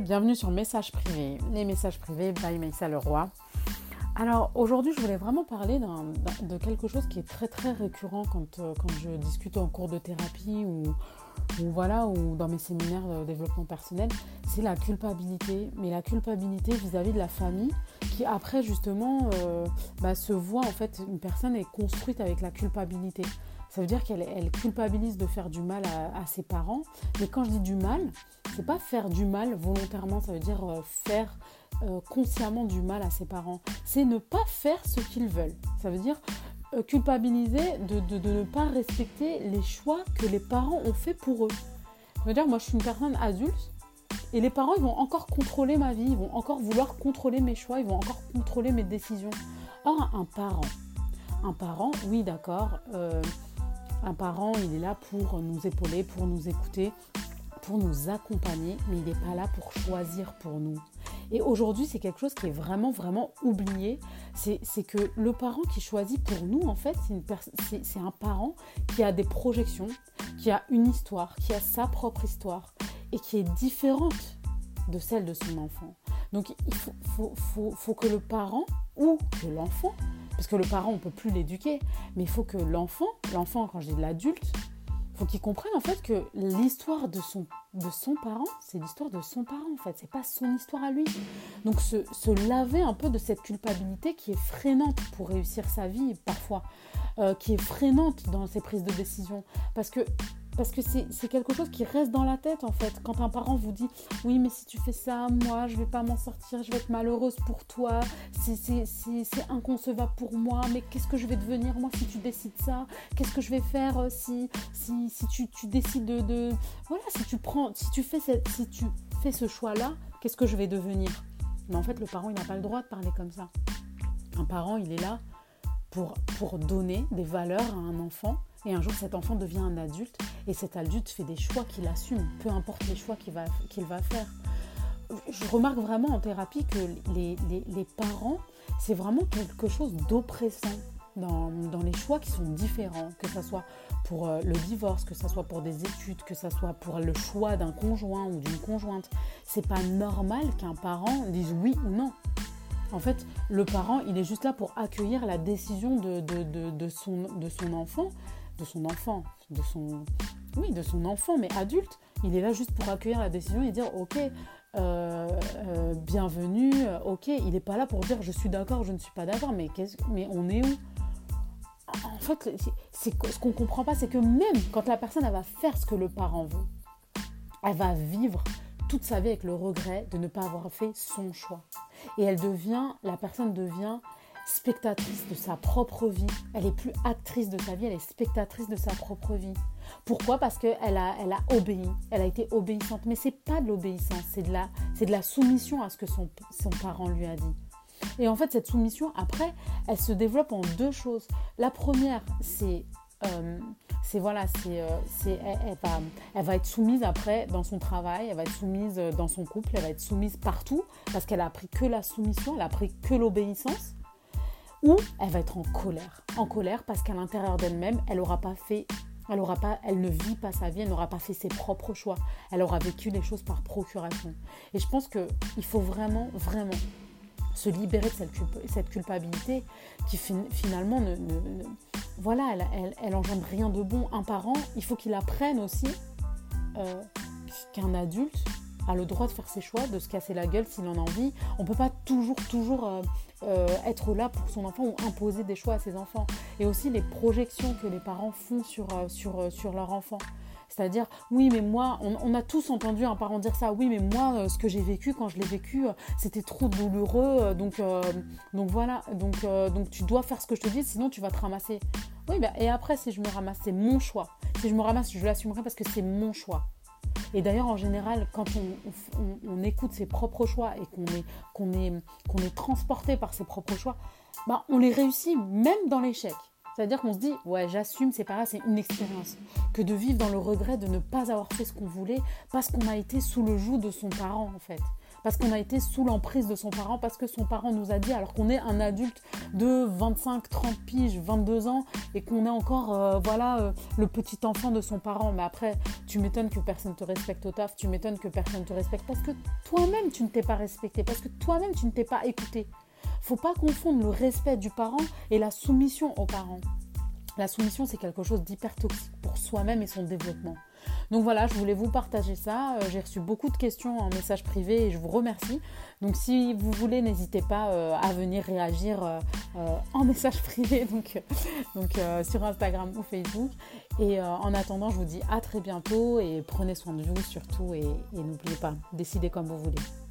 bienvenue sur Message Privé, les messages privés by Maïssa Leroy. Alors aujourd'hui, je voulais vraiment parler de quelque chose qui est très très récurrent quand, euh, quand je discute en cours de thérapie ou, ou, voilà, ou dans mes séminaires de développement personnel, c'est la culpabilité. Mais la culpabilité vis-à-vis de la famille qui après justement euh, bah, se voit en fait, une personne est construite avec la culpabilité. Ça veut dire qu'elle culpabilise de faire du mal à, ses parents. Mais quand je dis du mal, c'est pas faire du mal volontairement, ça veut dire euh, faire euh, consciemment du mal à ses parents. C'est ne pas faire ce qu'ils veulent. Ça veut dire euh, culpabiliser de, ne pas respecter les choix que les parents ont fait pour eux. Ça veut dire, moi je suis une personne adulte et les parents ils vont encore contrôler ma vie, ils vont encore vouloir contrôler mes choix, ils vont encore contrôler mes décisions. Or, un parent, un parent, oui d'accord, un parent, il est là pour nous épauler, pour nous écouter, pour nous accompagner, mais il n'est pas là pour choisir pour nous. Et aujourd'hui, c'est quelque chose qui est vraiment, vraiment oublié. C'est que le parent qui choisit pour nous, en fait, c'est un parent qui a des projections, qui a une histoire, qui a sa propre histoire et qui est différente de celle de son enfant. Donc, il faut que le parent ou que l'enfant parce que le parent, on ne peut plus l'éduquer. Mais il faut que l'enfant, l'enfant, quand je dis l'adulte, faut qu'il comprenne en fait que l'histoire de son, de son parent, c'est l'histoire de son parent en fait, c'est pas son histoire à lui. Donc se, se, laver un peu de cette culpabilité qui est freinante pour réussir sa vie parfois, euh, qui est freinante dans ses prises de décision. Parce que parce que c'est quelque chose qui reste dans la tête en fait. Quand un parent vous dit oui mais si tu fais ça, moi je vais pas m'en sortir, je vais être malheureuse pour toi, c'est inconcevable pour moi, mais qu'est-ce que je vais devenir moi si tu décides ça? Qu'est-ce que je vais faire euh, si, si, si tu, tu, décides de, Voilà, si tu prends, si tu fais, cette, si tu fais ce choix-là, qu'est-ce que je vais devenir? Mais en fait le parent il n'a pas le droit de parler comme ça. Un parent il est là pour, pour donner des valeurs à un enfant et un jour, cet enfant devient un adulte et cet adulte fait des choix qu'il assume, peu importe les choix qu'il va, qu'il va faire. Je remarque vraiment en thérapie que les, les, parents, c'est vraiment quelque chose d'oppressant dans, dans, les choix qui sont différents, que ce soit pour euh, le divorce, que ce soit pour des études, que ce soit pour le choix d'un conjoint ou d'une conjointe. C'est pas normal qu'un parent dise oui ou non. En fait, le parent, il est juste là pour accueillir la décision de, de, de, de son, de son enfant de son enfant, de son, oui, de son enfant, mais adulte. Il est là juste pour accueillir la décision et dire ok, euh, euh, bienvenue, euh, ok. Il n'est pas là pour dire je suis d'accord, je ne suis pas d'accord, mais, mais on est où? En fait, c'est, ce qu'on ne comprend pas, c'est que même quand la personne elle va faire ce que le parent veut, elle va vivre toute sa vie avec le regret de ne pas avoir fait son choix. Et elle devient, la personne devient spectatrice de sa propre vie. Elle est plus actrice de sa vie, elle est spectatrice de sa propre vie. Pourquoi? Parce qu'elle a, elle a obéi, elle a été obéissante. Mais c'est pas de l'obéissance, c'est de, la, c'est de la soumission à ce que son, son parent lui a dit. Et en fait, cette soumission, après, elle se développe en deux choses. La première, c'est euh, c'est voilà, c'est, euh, c'est elle, va, elle, va, être soumise après dans son travail, elle va être soumise dans son couple, elle va être soumise partout parce qu'elle a appris que la soumission, elle a appris que l'obéissance ou elle va être en colère. En colère parce qu'à l'intérieur d'elle-même, elle n'aura pas fait, elle, pas, elle ne vit pas sa vie, elle n'aura pas fait ses propres choix. Elle aura vécu les choses par procuration. Et je pense qu'il faut vraiment, vraiment se libérer de cette, cette culpabilité qui finalement ne, voilà, elle, elle, engendre rien de bon. Un parent, il faut qu'il apprenne aussi euh, qu'un adulte a le droit de faire ses choix, de se casser la gueule s'il en a envie. On ne peut pas toujours, toujours euh, euh, être là pour son enfant ou imposer des choix à ses enfants. Et aussi les projections que les parents font sur, euh, sur, sur leur enfant. C'est-à-dire, oui, mais moi, on, a tous entendu un parent dire ça, oui, mais moi, ce que j'ai vécu, quand je l'ai vécu, c'était trop douloureux, donc, donc voilà, donc, donc tu dois faire ce que je te dis, sinon tu vas te ramasser. Oui, bah, et après, si je me ramasse, c'est mon choix. Si je me ramasse, je l'assumerai parce que c'est mon choix. Et d'ailleurs, en général, quand on, écoute ses propres choix et qu'on est, est, est transporté par ses propres choix, bah, on les réussit même dans l'échec. C'est-à-dire qu'on se dit, ouais, j'assume, c'est pas grave, c'est une expérience. Que de vivre dans le regret de ne pas avoir fait ce qu'on voulait parce qu'on a été sous le joug de son parent, en fait. Parce qu'on a été sous l'emprise de son parent, parce que son parent nous a dit, alors qu'on est un adulte de 25, 30 piges, 22 ans, et qu'on est encore, euh, voilà, euh, le petit enfant de son parent. Mais après, tu m'étonnes que personne te respecte au taf, tu m'étonnes que personne te respecte, parce que toi-même, tu ne t'es pas respecté, parce que toi-même, tu ne t'es pas écouté. Faut pas confondre le respect du parent et la soumission aux parents. La soumission, c'est quelque chose d'hyper toxique pour soi-même et son développement. Donc voilà, je voulais vous partager ça. Euh, j'ai reçu beaucoup de questions en message privé et je vous remercie. Donc si vous voulez, n'hésitez pas euh, à venir réagir euh, en message privé donc, sur Instagram ou Facebook. Et en attendant, je vous dis à très bientôt et prenez soin de vous surtout et n'oubliez pas, décidez comme vous voulez.